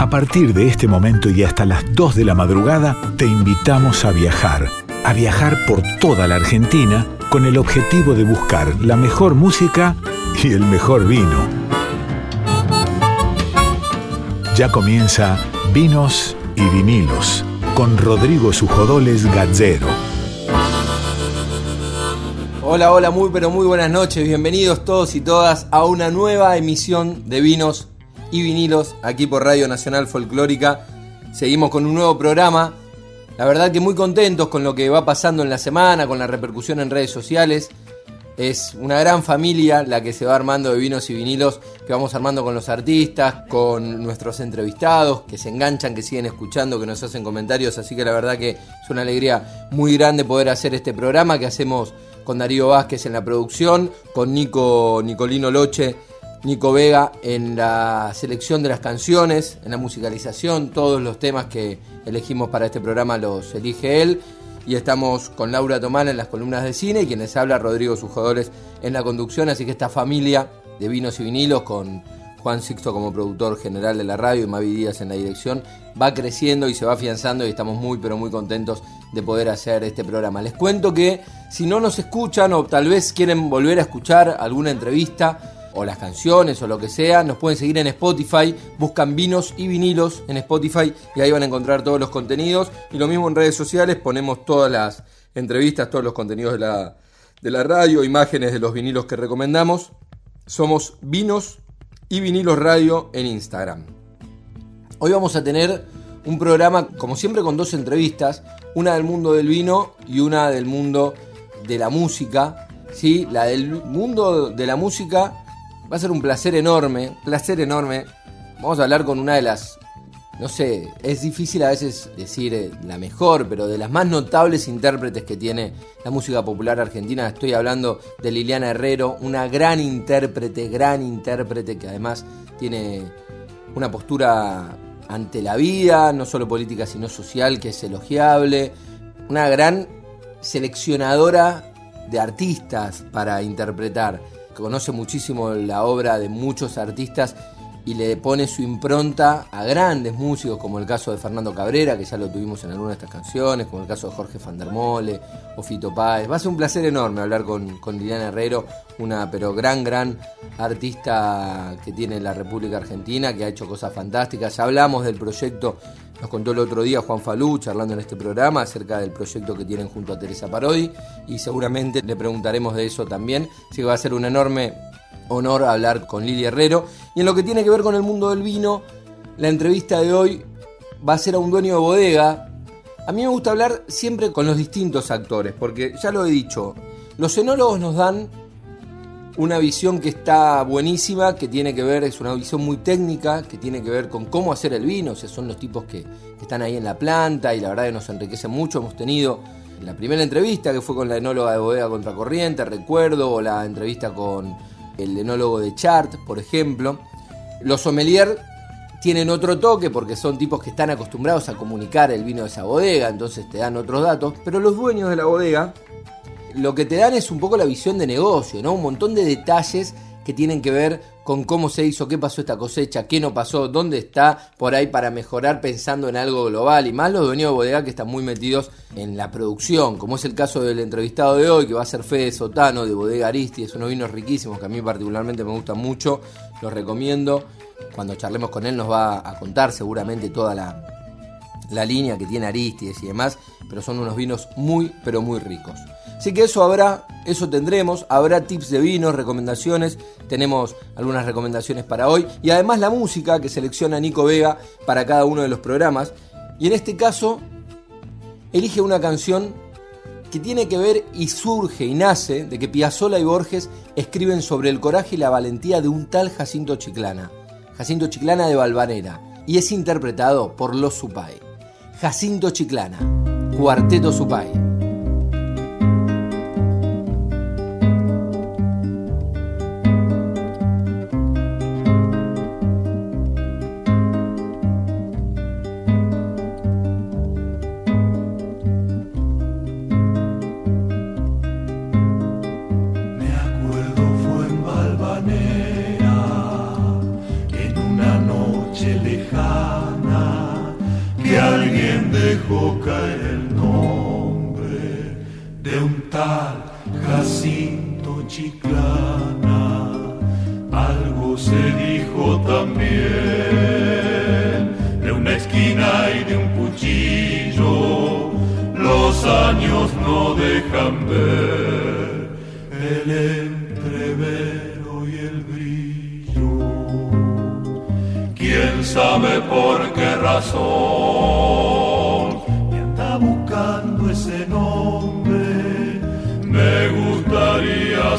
A partir de este momento y hasta las 2 de la madrugada, te invitamos a viajar. A viajar por toda la Argentina con el objetivo de buscar la mejor música y el mejor vino. Ya comienza Vinos y Vinilos con Rodrigo Sujodoles Gazzero. Hola, hola, muy pero muy buenas noches. Bienvenidos todos y todas a una nueva emisión de Vinos y Vinilos aquí por Radio Nacional Folclórica. Seguimos con un nuevo programa. La verdad que muy contentos con lo que va pasando en la semana, con la repercusión en redes sociales. Es una gran familia la que se va armando de vinos y vinilos, que vamos armando con los artistas, con nuestros entrevistados, que se enganchan, que siguen escuchando, que nos hacen comentarios. Así que la verdad que es una alegría muy grande poder hacer este programa que hacemos con Darío Vázquez en la producción, con Nico Nicolino Loche Nico Vega en la selección de las canciones, en la musicalización, todos los temas que elegimos para este programa los elige él. Y estamos con Laura Tomán en las columnas de cine y quienes habla Rodrigo Sujadores en la conducción. Así que esta familia de vinos y vinilos con Juan Sixto como productor general de la radio y Mavi Díaz en la dirección va creciendo y se va afianzando y estamos muy pero muy contentos de poder hacer este programa. Les cuento que si no nos escuchan o tal vez quieren volver a escuchar alguna entrevista, o las canciones o lo que sea, nos pueden seguir en Spotify, buscan vinos y vinilos en Spotify y ahí van a encontrar todos los contenidos. Y lo mismo en redes sociales, ponemos todas las entrevistas, todos los contenidos de la, de la radio, imágenes de los vinilos que recomendamos. Somos Vinos y Vinilos Radio en Instagram. Hoy vamos a tener un programa, como siempre, con dos entrevistas, una del mundo del vino y una del mundo de la música. ¿sí? La del mundo de la música Va a ser un placer enorme, placer enorme. Vamos a hablar con una de las, no sé, es difícil a veces decir eh, la mejor, pero de las más notables intérpretes que tiene la música popular argentina. Estoy hablando de Liliana Herrero, una gran intérprete, gran intérprete que además tiene una postura ante la vida, no solo política sino social, que es elogiable. Una gran seleccionadora de artistas para interpretar conoce muchísimo la obra de muchos artistas y le pone su impronta a grandes músicos, como el caso de Fernando Cabrera, que ya lo tuvimos en alguna de estas canciones, como el caso de Jorge Fandermole o Fito Páez. Va a ser un placer enorme hablar con, con Liliana Herrero, una pero gran, gran artista que tiene la República Argentina, que ha hecho cosas fantásticas. Ya hablamos del proyecto nos contó el otro día Juan Falú, charlando en este programa, acerca del proyecto que tienen junto a Teresa Parodi, y seguramente le preguntaremos de eso también. Así que va a ser un enorme honor hablar con Lili Herrero. Y en lo que tiene que ver con el mundo del vino, la entrevista de hoy va a ser a un dueño de bodega. A mí me gusta hablar siempre con los distintos actores, porque ya lo he dicho, los enólogos nos dan una visión que está buenísima, que tiene que ver, es una visión muy técnica, que tiene que ver con cómo hacer el vino, o sea, son los tipos que, están ahí en la planta y la verdad que nos enriquecen mucho. Hemos tenido la primera entrevista que fue con la enóloga de Bodega Contracorriente, recuerdo, o la entrevista con el enólogo de Chart, por ejemplo. Los sommelier tienen otro toque porque son tipos que están acostumbrados a comunicar el vino de esa bodega, entonces te dan otros datos, pero los dueños de la bodega lo que te dan es un poco la visión de negocio, ¿no? Un montón de detalles que tienen que ver con cómo se hizo, qué pasó esta cosecha, qué no pasó, dónde está por ahí para mejorar pensando en algo global y más los dueños de bodega que están muy metidos en la producción, como es el caso del entrevistado de hoy que va a ser Fede Sotano de Bodega Aristi, es unos vinos riquísimos que a mí particularmente me gustan mucho, los recomiendo. Cuando charlemos con él nos va a contar seguramente toda la, la línea que tiene Aristides y demás, pero son unos vinos muy pero muy ricos. Así que eso habrá, eso tendremos, habrá tips de vinos, recomendaciones, tenemos algunas recomendaciones para hoy y además la música que selecciona Nico Vega para cada uno de los programas. Y en este caso, elige una canción que tiene que ver y surge y nace de que Piazzolla y Borges escriben sobre el coraje y la valentía de un tal Jacinto Chiclana, Jacinto Chiclana de Balvanera, y es interpretado por Los Supay. Jacinto Chiclana, Cuarteto Supay.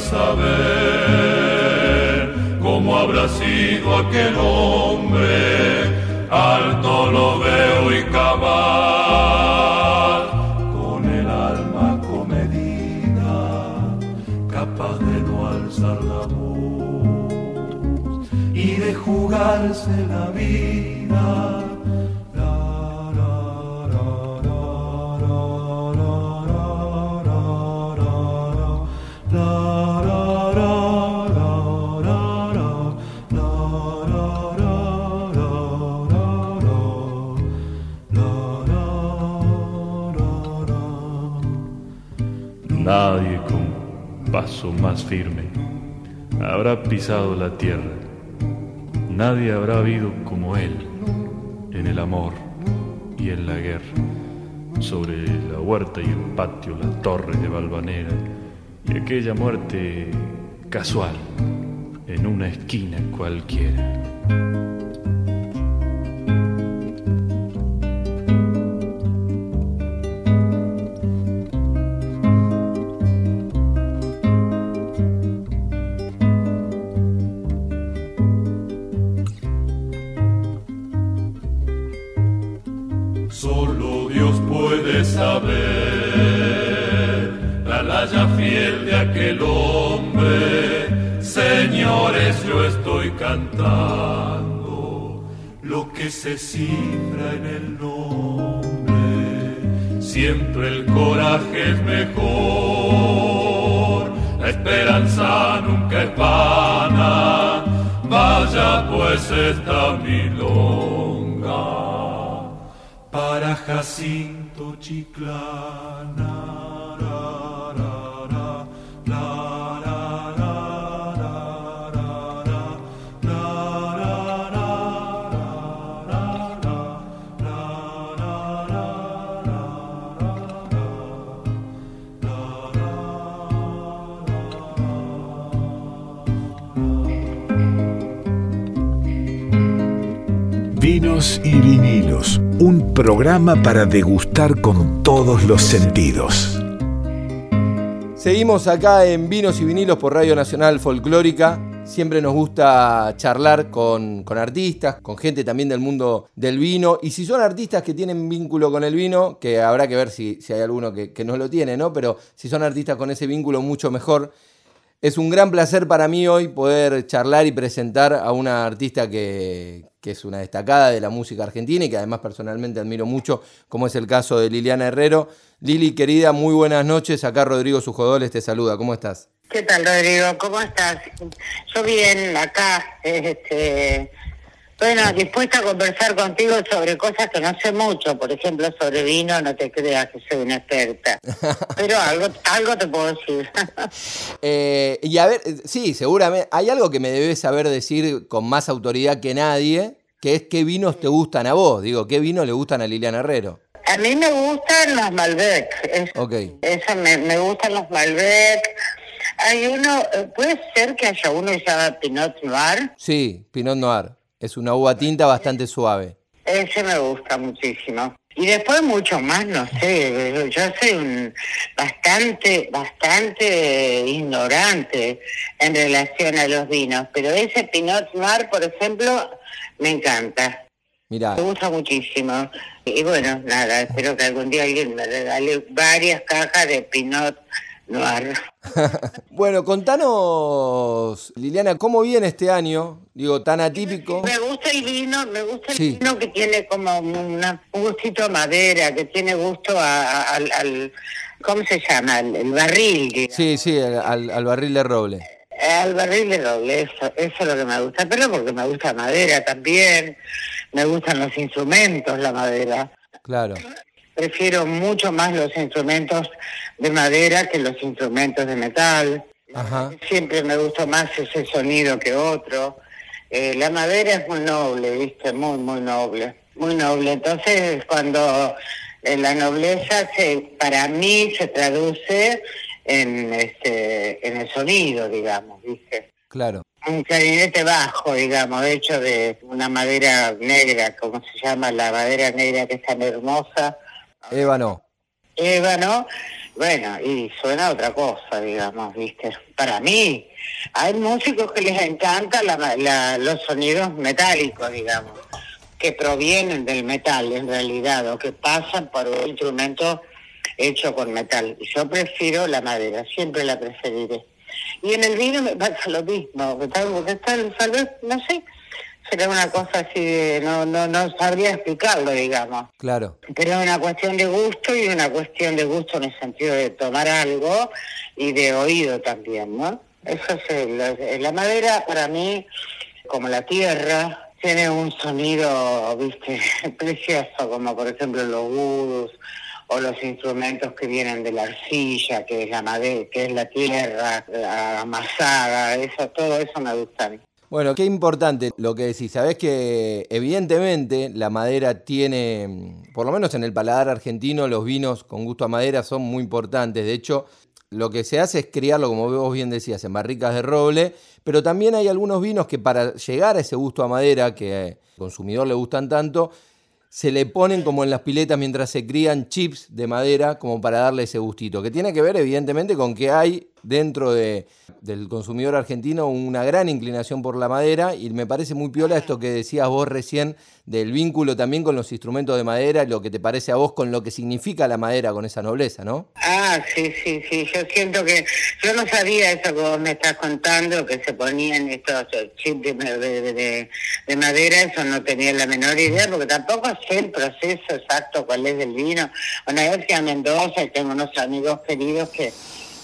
Saber cómo habrá sido aquel hombre. Alto lo veo firme habrá pisado la tierra. Nadie habrá habido como él en el amor y en la guerra. Sobre la huerta y el patio, la torre de Valvanera y aquella muerte casual en una esquina cualquiera. Esta milonga para Jacinto Chiclana. Y vinilos, un programa para degustar con todos los sentidos. Seguimos acá en Vinos y Vinilos por Radio Nacional Folclórica. Siempre nos gusta charlar con, artistas, con gente también del mundo del vino. Y si son artistas que tienen vínculo con el vino, que habrá que ver si, hay alguno que no lo tiene, ¿no? Pero si son artistas con ese vínculo, mucho mejor. Es un gran placer para mí hoy poder charlar y presentar a una artista que, que es una destacada de la música argentina y que además personalmente admiro mucho, como es el caso de Liliana Herrero. Lili, querida, muy buenas noches. Acá Rodrigo Sujodoles te saluda. ¿Cómo estás? ¿Qué tal, Rodrigo? ¿Cómo estás? Yo bien, acá, este, bueno, dispuesta a conversar contigo sobre cosas que no sé mucho, por ejemplo, sobre vino, no te creas que soy una experta, pero algo, algo te puedo decir. Eh, y a ver, sí, seguramente, hay algo que me debes saber decir con más autoridad que nadie, que es qué vinos te gustan a vos. Digo, ¿qué vinos le gustan a Liliana Herrero? A mí me gustan los Malbec, es- Ok. eso me, me gustan los Malbec. Hay uno, eh, puede ser que haya uno que se llama Pinot Noir, Sí, Pinot Noir. Es una uva tinta bastante suave. Ese me gusta muchísimo. Y después mucho más, no sé, yo soy un bastante, bastante ignorante en relación a los vinos, pero ese Pinot Noir, por ejemplo, me encanta, Mirá, me gusta muchísimo. Y bueno, nada, espero que algún día alguien me regale varias cajas de Pinot Bueno, contanos, Liliana, ¿cómo viene este año? Digo, tan atípico. Me gusta el vino, me gusta el Sí. vino que tiene como una- un gustito a madera, que tiene gusto a- a- al, al- ¿cómo se llama? El, el barril, digamos. Sí, sí, al, al barril de roble. Al barril de doble, eso, eso es lo que me gusta, pero porque me gusta madera también, me gustan los instrumentos, la madera. Claro. Prefiero mucho más los instrumentos de madera que los instrumentos de metal. Ajá. Siempre me gustó más ese sonido que otro. Eh, la madera es muy noble, ¿viste? Muy, muy noble. Muy noble. Entonces, cuando eh, la nobleza se, para mí se traduce en, este, en el sonido, digamos, ¿viste? Claro. Un clarinete bajo, digamos, hecho de una madera negra, como se llama la madera negra que es tan hermosa, Ébano. ébano, bueno, y suena otra cosa, digamos, ¿viste? Para mí, hay músicos que les encanta la- la- los sonidos metálicos, digamos, que provienen del metal en realidad, o que pasan por un instrumento hecho con metal. Y Yo prefiero la madera, siempre la preferiré. Y en el vino me pasa lo mismo, porque tal vez, no sé, será una cosa así de, no, no, no sabría explicarlo, digamos. Claro. Pero es una cuestión de gusto y una cuestión de gusto en el sentido de tomar algo y de oído también, ¿no? Eso es, el- la madera para mí, como la tierra, tiene un sonido, viste, precioso, como por ejemplo los gurus o los instrumentos que vienen de la arcilla, que es la madera, que es la tierra la amasada, eso, todo eso me gusta a mí. Bueno, qué importante lo que decís. Sabés que evidentemente la madera tiene, mm, por lo menos en el paladar argentino, los vinos con gusto a madera son muy importantes. De hecho, lo que se hace es criarlo, como vos bien decías, en barricas de roble, pero también hay algunos vinos que para llegar a ese gusto a madera, que al consumidor le gustan tanto, se le ponen como en las piletas mientras se crían chips de madera como para darle ese gustito, que tiene que ver evidentemente con que hay dentro de, del consumidor argentino una gran inclinación por la madera y me parece muy piola esto que decías vos recién del vínculo también con los instrumentos de madera, lo que te parece a vos con lo que significa la madera, con esa nobleza, ¿no? Ah, sí, sí, sí. Yo siento que yo no sabía eso que vos me estás contando, que se ponían estos chips de, de- de- de madera, eso no tenía la menor idea, porque tampoco sé el proceso exacto cuál es del vino. Una vez fui a Mendoza y tengo unos amigos queridos que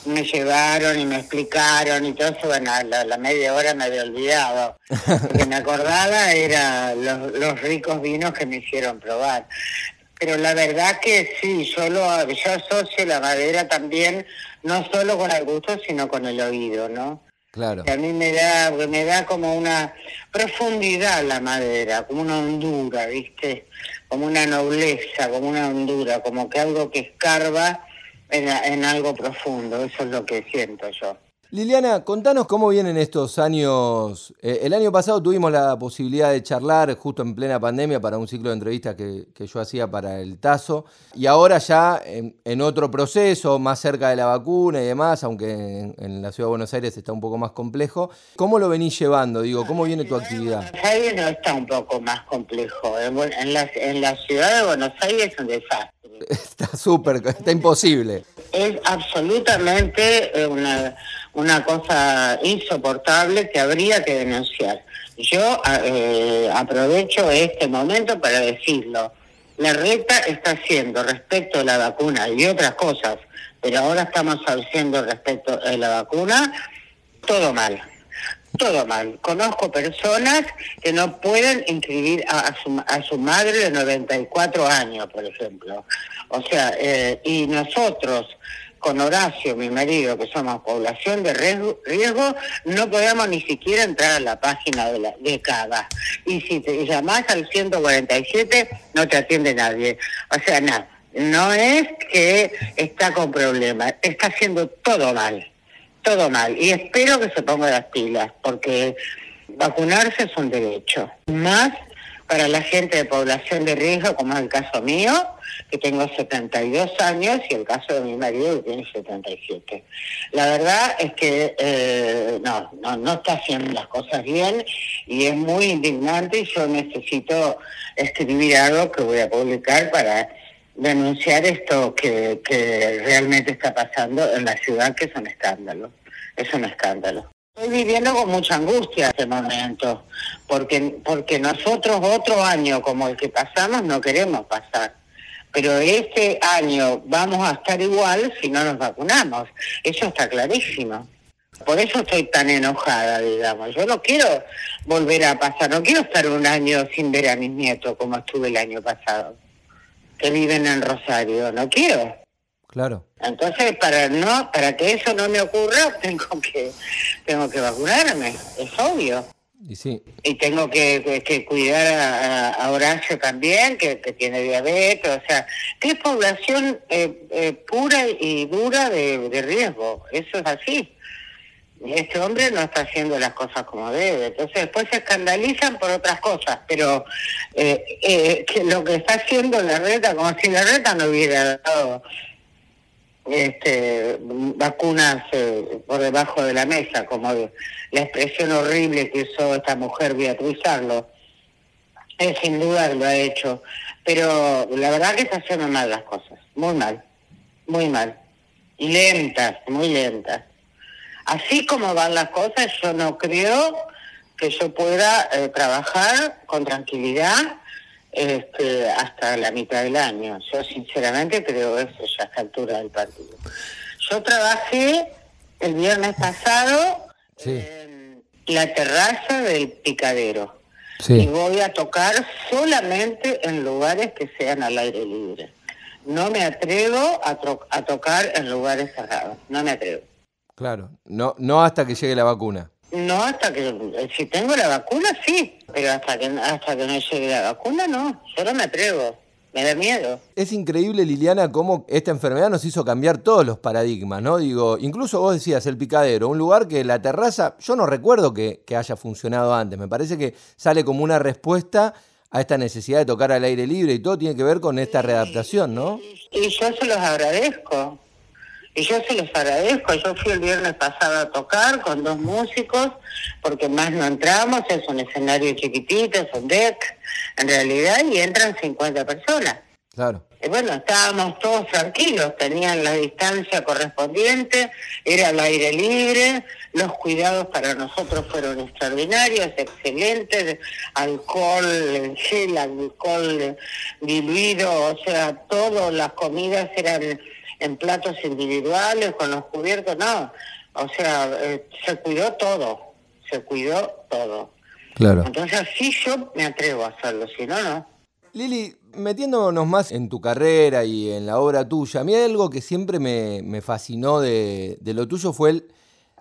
me llevaron y me explicaron y todo eso, bueno, a la, la media hora me había olvidado. Lo que me acordaba era los, los ricos vinos que me hicieron probar. Pero la verdad que sí, yo, lo, yo asocio la madera también, no solo con el gusto, sino con el oído, ¿no? Claro. Que a mí me da, me da como una profundidad la madera, como una hondura, ¿viste? Como una nobleza, como una hondura, como que algo que escarba en, en algo profundo, eso es lo que siento yo. Liliana, contanos cómo vienen estos años. Eh, el año pasado tuvimos la posibilidad de charlar justo en plena pandemia para un ciclo de entrevistas que, que yo hacía para el TASO. Y ahora ya en, en otro proceso, más cerca de la vacuna y demás, aunque en, en la ciudad de Buenos Aires está un poco más complejo. ¿Cómo lo venís llevando? Digo, ¿cómo viene tu actividad? Buenos Aires no está un poco más complejo. En, en la, en la ciudad de Buenos Aires es un desastre. Está súper, está imposible. Es absolutamente eh, una, una cosa insoportable que habría que denunciar. Yo eh, aprovecho este momento para decirlo. La reta está haciendo respecto a la vacuna y otras cosas, pero ahora estamos haciendo respecto a la vacuna todo mal. Todo mal. Conozco personas que no pueden inscribir a, su, a su madre de 94 años, por ejemplo. O sea, eh, y nosotros, con Horacio, mi marido, que somos población de riesgo, no podemos ni siquiera entrar a la página de, la, de CAGA. Y si te llamás al 147, no te atiende nadie. O sea, nada. No es que está con problemas, está haciendo todo mal todo mal. Y espero que se ponga las pilas, porque vacunarse es un derecho. Más para la gente de población de riesgo, como es el caso mío, que tengo 72 años, y el caso de mi marido, que tiene 77. La verdad es que eh, no, no, no está haciendo las cosas bien y es muy indignante y yo necesito escribir algo que voy a publicar para denunciar esto que, que realmente está pasando en la ciudad, que es un escándalo. Es un escándalo. Estoy viviendo con mucha angustia este momento, porque, porque nosotros otro año como el que pasamos no queremos pasar. Pero este año vamos a estar igual si no nos vacunamos. Eso está clarísimo. Por eso estoy tan enojada, digamos. Yo no quiero volver a pasar, no quiero estar un año sin ver a mis nietos como estuve el año pasado. Que viven en Rosario, no quiero. Claro. Entonces, para no, para que eso no me ocurra, tengo que, tengo que vacunarme, es obvio. Y sí. Y tengo que, que, cuidar a, a, Horacio también, que, que, tiene diabetes, o sea, que es población eh, eh, pura y dura de, de riesgo, eso es así este hombre no está haciendo las cosas como debe. Entonces después se escandalizan por otras cosas, pero eh, eh, que lo que está haciendo la reta, como si la reta no hubiera dado este, vacunas eh, por debajo de la mesa, como la expresión horrible que usó esta mujer Beatriz Arlo. Sin duda lo ha hecho, pero la verdad que está haciendo mal las cosas, muy mal, muy mal, y lentas, muy lentas así como van las cosas, yo no creo que yo pueda eh, trabajar con tranquilidad este, hasta la mitad del año. Yo sinceramente creo eso ya a esta altura del partido. Yo trabajé el viernes pasado en la terraza del picadero. Y voy a tocar solamente en lugares que sean al aire libre. No me atrevo a, a tocar en lugares cerrados. No me atrevo. Claro, no, no hasta que llegue la vacuna. No, hasta que, eh, si tengo la vacuna, sí, pero hasta que, hasta que no llegue la vacuna, no, yo no me atrevo. Me da miedo. Es increíble, Liliana, cómo esta enfermedad nos hizo cambiar todos los paradigmas, ¿no? Digo, incluso vos decías el picadero, un lugar que la terraza, yo no recuerdo que, que haya funcionado antes, me parece que sale como una respuesta a esta necesidad de tocar al aire libre y todo tiene que ver con esta readaptación, ¿no? Y yo se los agradezco, y yo se los agradezco. Yo fui el viernes pasado a tocar con dos músicos, porque más no entramos, es un escenario chiquitito, es un deck, en realidad, y entran 50 personas. Claro. Y bueno, estábamos todos tranquilos, tenían la distancia correspondiente, era al aire libre, los cuidados para nosotros fueron extraordinarios, excelentes, alcohol gel, alcohol diluido, o sea, todas las comidas eran en platos individuales, con los cubiertos, no. O sea, eh, se cuidó todo, se cuidó todo. Claro. Entonces sí yo me atrevo a hacerlo, si no, no. Lili, metiéndonos más en tu carrera y en la obra tuya, a mí algo que siempre me, me fascinó de, de, lo tuyo fue el,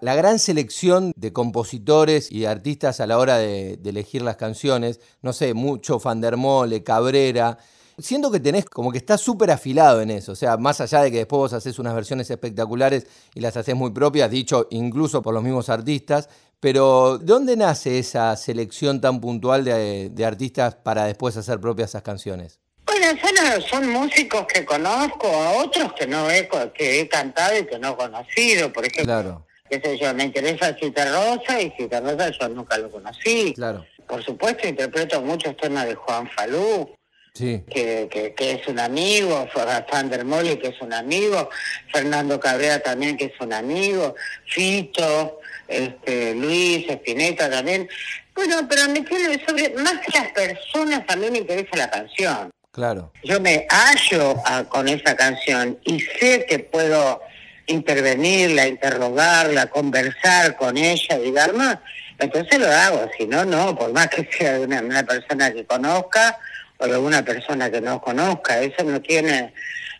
la gran selección de compositores y artistas a la hora de, de elegir las canciones. No sé, mucho Van der Mole, Cabrera. Siento que tenés como que estás súper afilado en eso, o sea, más allá de que después vos haces unas versiones espectaculares y las haces muy propias, dicho incluso por los mismos artistas, pero ¿de dónde nace esa selección tan puntual de, artistas para después hacer propias esas canciones? Bueno, son, son, músicos que conozco, a otros que no he, que he cantado y que no he conocido, por ejemplo. Claro. Qué sé yo, me interesa Cita Rosa y Cita Rosa yo nunca lo conocí. Claro. Por supuesto, interpreto muchos temas de Juan Falú que, que, es un amigo, Sander Mole, que es un amigo, Fernando Cabrera también, que es un amigo, Fito, este, Luis, Espineta también. Bueno, pero me tiene sobre, más que las personas, también me interesa la canción. Claro. Yo me hallo con esa canción y sé que puedo intervenirla, interrogarla, conversar con ella, digamos, entonces lo hago, si no, no, por más que sea una, una persona que conozca o alguna persona que no conozca, eso no tiene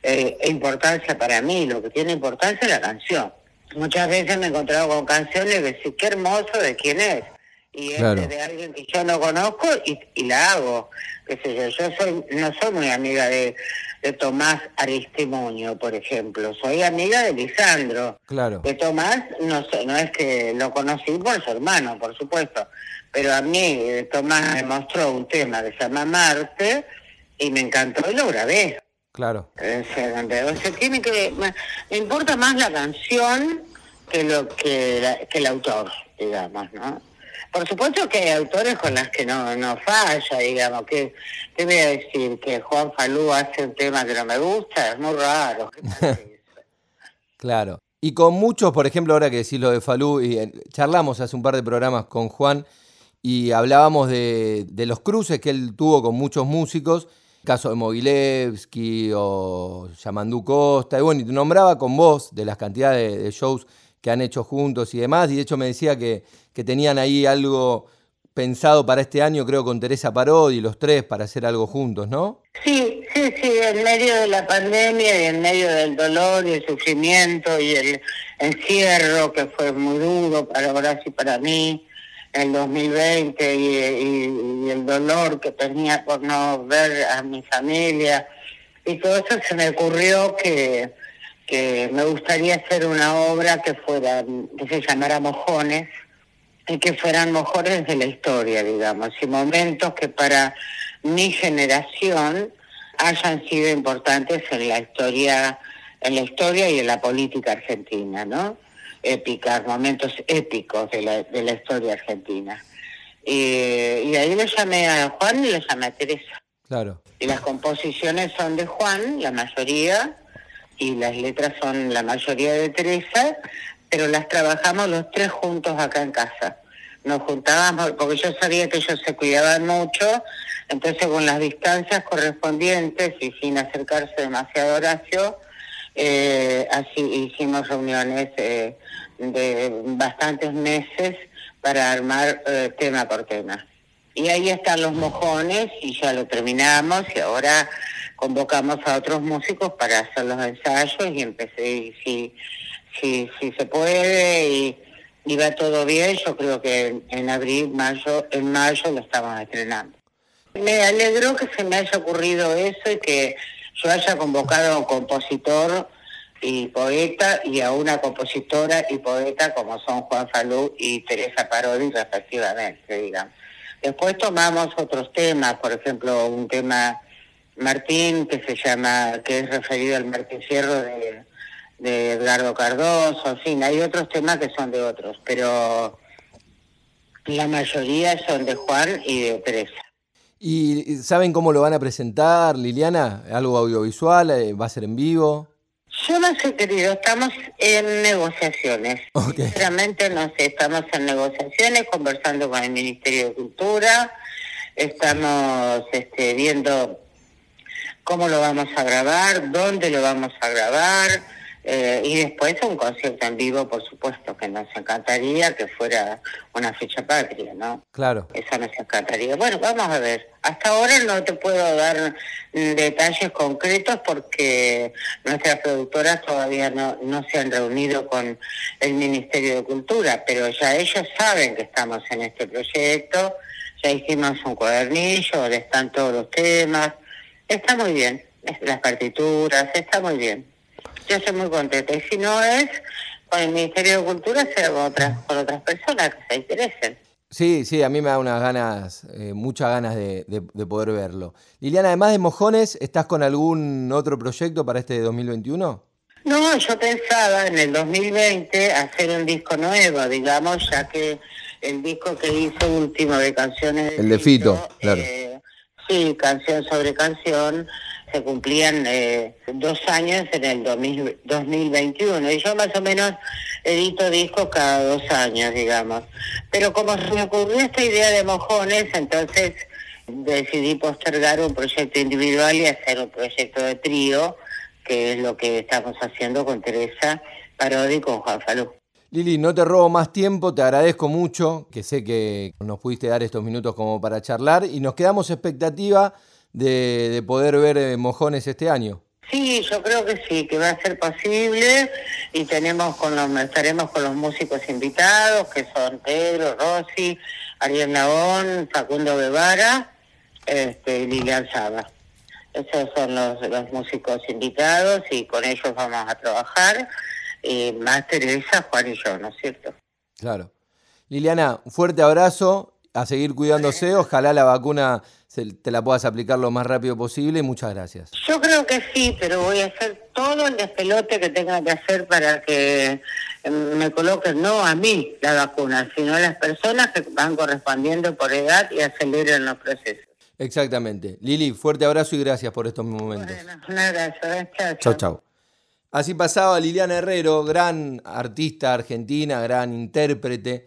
eh, importancia para mí, lo que tiene importancia es la canción. Muchas veces me he encontrado con canciones que sí, qué hermoso de quién es. Y es de alguien que yo no conozco y, y la hago. Qué sé yo, yo soy, no soy muy amiga de, de Tomás Aristimuño, por ejemplo. Soy amiga de Lisandro. Claro. De Tomás, no, sé, no es que lo conocí por su hermano, por supuesto pero a mí eh, Tomás me mostró un tema que se llama Marte y me encantó y lo grabé. Claro. O sea, tiene que me, importa más la canción que lo que, que el autor, digamos, ¿no? Por supuesto que hay autores con las que no, no falla, digamos, que te voy a decir que Juan Falú hace un tema que no me gusta, es muy raro. claro. Y con muchos, por ejemplo, ahora que decís lo de Falú, y eh, charlamos hace un par de programas con Juan, y hablábamos de, los cruces que él tuvo con muchos músicos, caso de Mogilevsky o Yamandú Costa, y bueno, y te nombraba con vos de las cantidades de, shows que han hecho juntos y demás, y de hecho me decía que, que tenían ahí algo pensado para este año, creo, con Teresa Parodi, los tres, para hacer algo juntos, ¿no? Sí, Sí, sí, en medio de la pandemia y en medio del dolor y el sufrimiento y el encierro que fue muy duro para Horacio y para mí en 2020 y, el dolor que tenía por no ver a mi familia y todo eso se me ocurrió que, que me gustaría hacer una obra que fuera, que se llamara Mojones y que fueran mojones de la historia, digamos, y momentos que para mi generación hayan sido importantes en la historia, en la historia y en la política argentina, ¿no? Épicas, momentos épicos de la, de la historia argentina. Y, ahí le llamé a Juan y le llamé a Teresa. Claro. Y las composiciones son de Juan, la mayoría, y las letras son la mayoría de Teresa, pero las trabajamos los tres juntos acá en casa. Nos juntábamos, porque yo sabía que ellos se cuidaban mucho, entonces con las distancias correspondientes y sin acercarse demasiado a Horacio, eh, así hicimos reuniones eh, de bastantes meses para armar eh, tema por tema. Y ahí están los mojones y ya lo terminamos y ahora convocamos a otros músicos para hacer los ensayos y empecé, y si, si, si se puede y, y va todo bien, yo creo que en abril, mayo, en mayo lo estamos estrenando. Me alegro que se me haya ocurrido eso y que yo haya convocado a un compositor y poeta y a una compositora y poeta como son Juan Falú y Teresa Parodi respectivamente, digamos. Después tomamos otros temas, por ejemplo, un tema Martín que se llama, que es referido al Martín de, de Edgardo Cardoso, en fin, hay otros temas que son de otros, pero la mayoría son de Juan y de Teresa. ¿Y saben cómo lo van a presentar, Liliana? ¿Algo audiovisual? Eh, ¿Va a ser en vivo? Yo no sé, querido, estamos en negociaciones. Sinceramente no sé, estamos en negociaciones, conversando con el Ministerio de Cultura, estamos este, viendo cómo lo vamos a grabar, dónde lo vamos a grabar, eh, y después un concierto en vivo, por supuesto, que nos encantaría que fuera una fecha patria, ¿no? Claro. Esa nos encantaría. Bueno, vamos a ver. Hasta ahora no te puedo dar detalles concretos porque nuestras productoras todavía no, no se han reunido con el Ministerio de Cultura, pero ya ellos saben que estamos en este proyecto, ya hicimos un cuadernillo, donde están todos los temas, está muy bien, las partituras, está muy bien yo estoy muy contenta. Y si no es con el Ministerio de Cultura, será con otras, con otras personas que se interesen. Sí, sí, a mí me da unas ganas, eh, muchas ganas de, poder verlo. Liliana, además de Mojones, ¿estás con algún otro proyecto para este 2021? No, yo pensaba en el 2020 hacer un disco nuevo, digamos, ya que el disco que hizo último de canciones... el de Fito, claro. Eh, sí, canción sobre canción, se cumplían eh, dos años en el 2021 y yo más o menos edito discos cada dos años, digamos. Pero como se me ocurrió esta idea de mojones, entonces decidí postergar un proyecto individual y hacer un proyecto de trío, que es lo que estamos haciendo con Teresa Parodi y con Juan Falú. Lili, no te robo más tiempo, te agradezco mucho, que sé que nos pudiste dar estos minutos como para charlar y nos quedamos expectativa de, poder ver eh, mojones este año. Sí, yo creo que sí, que va a ser posible y tenemos con los, estaremos con los músicos invitados, que son Pedro, Rossi, Ariel Nabón, Facundo Guevara este, y Lilian Saba. Esos son los, los músicos invitados y con ellos vamos a trabajar, y más Teresa, Juan y yo, ¿no es cierto? Claro. Liliana, un fuerte abrazo, a seguir cuidándose, ojalá la vacuna te la puedas aplicar lo más rápido posible y muchas gracias. Yo creo que sí, pero voy a hacer todo el despelote que tenga que hacer para que em, me coloquen no a mí la vacuna, sino a las personas que van correspondiendo por edad y aceleren los procesos. Exactamente. Lili, fuerte abrazo y gracias por estos momentos. Bueno, un abrazo. ¿eh? Chao, chao. Así pasaba Liliana Herrero, gran artista argentina, gran intérprete,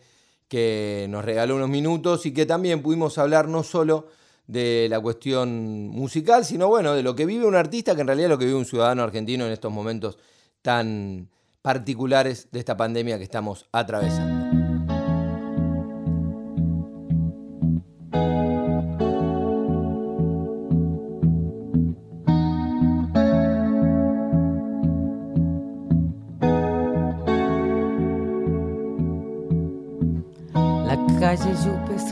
que nos regaló unos minutos y que también pudimos hablar no solo de la cuestión musical, sino bueno, de lo que vive un artista, que en realidad es lo que vive un ciudadano argentino en estos momentos tan particulares de esta pandemia que estamos atravesando.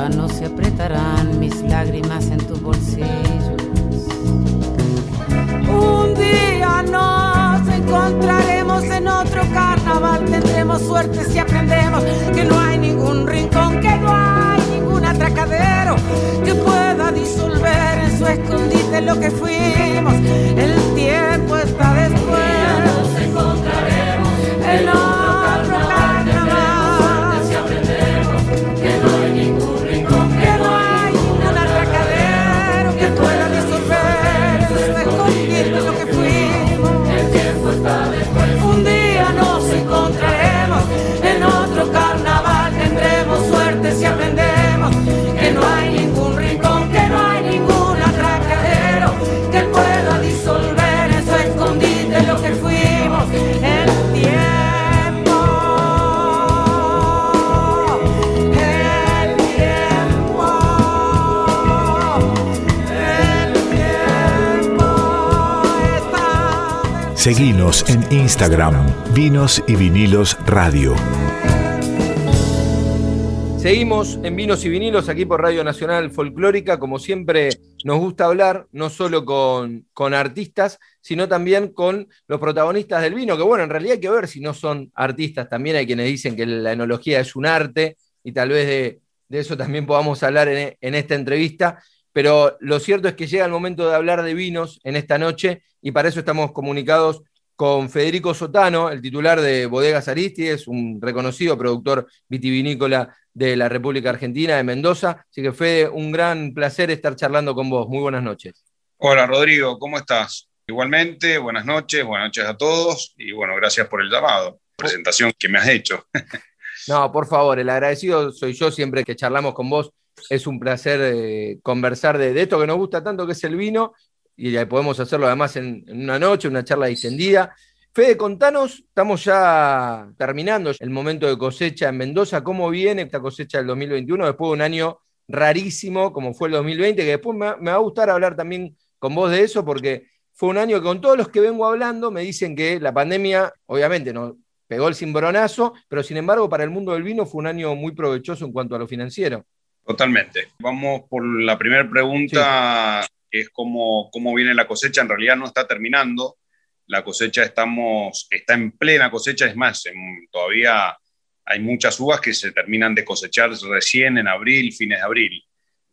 ya no se apretarán mis lágrimas en tus bolsillos un día nos encontraremos en otro carnaval. Tendremos suerte si aprendemos que no hay ningún rincón, que no hay ningún atracadero que pueda disolver en su escondite lo que fuimos. El tiempo está después. Nos encontraremos en otro Seguinos en Instagram, Vinos y Vinilos Radio. Seguimos en Vinos y Vinilos aquí por Radio Nacional Folclórica. Como siempre, nos gusta hablar no solo con, con artistas, sino también con los protagonistas del vino, que bueno, en realidad hay que ver si no son artistas. También hay quienes dicen que la enología es un arte y tal vez de, de eso también podamos hablar en, en esta entrevista. Pero lo cierto es que llega el momento de hablar de vinos en esta noche y para eso estamos comunicados con Federico Sotano, el titular de Bodegas Aristides, un reconocido productor vitivinícola de la República Argentina, de Mendoza. Así que Fede, un gran placer estar charlando con vos. Muy buenas noches. Hola Rodrigo, ¿cómo estás? Igualmente, buenas noches, buenas noches a todos y bueno, gracias por el llamado, presentación que me has hecho. No, por favor, el agradecido soy yo siempre que charlamos con vos. Es un placer eh, conversar de, de esto que nos gusta tanto, que es el vino, y ya podemos hacerlo además en, en una noche, una charla distendida. Fede, contanos, estamos ya terminando el momento de cosecha en Mendoza. ¿Cómo viene esta cosecha del 2021 después de un año rarísimo como fue el 2020? Que después me, me va a gustar hablar también con vos de eso porque fue un año que con todos los que vengo hablando me dicen que la pandemia, obviamente, no pegó el cimbronazo, pero sin embargo para el mundo del vino fue un año muy provechoso en cuanto a lo financiero. Totalmente. Vamos por la primera pregunta, que es cómo, cómo viene la cosecha. En realidad no está terminando. La cosecha estamos, está en plena cosecha, es más, en- todavía hay muchas uvas que se terminan de cosechar recién en abril, fines de abril.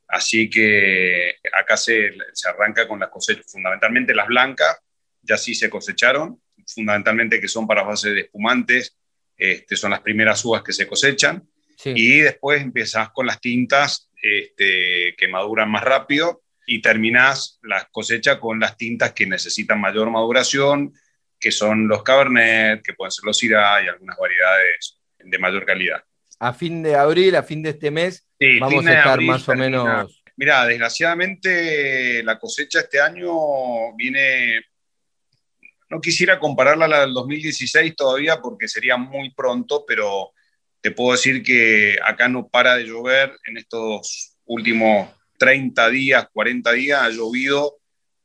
Así que acá se, se arranca con las cosechas, fundamentalmente las blancas, ya sí se cosecharon, fundamentalmente que son para base de espumantes, este, son las primeras uvas que se cosechan. Sí. Y después empezás con las tintas este, que maduran más rápido y terminás la cosecha con las tintas que necesitan mayor maduración, que son los Cabernet, que pueden ser los Syrah y algunas variedades de mayor calidad. A fin de abril, a fin de este mes, Sí, vamos a estar abril más o termina. menos. Mira, desgraciadamente la cosecha este año viene, no quisiera compararla a la del 2016 todavía porque sería muy pronto, pero te puedo decir que acá no para de llover. En estos últimos 30 días, 40 días ha llovido.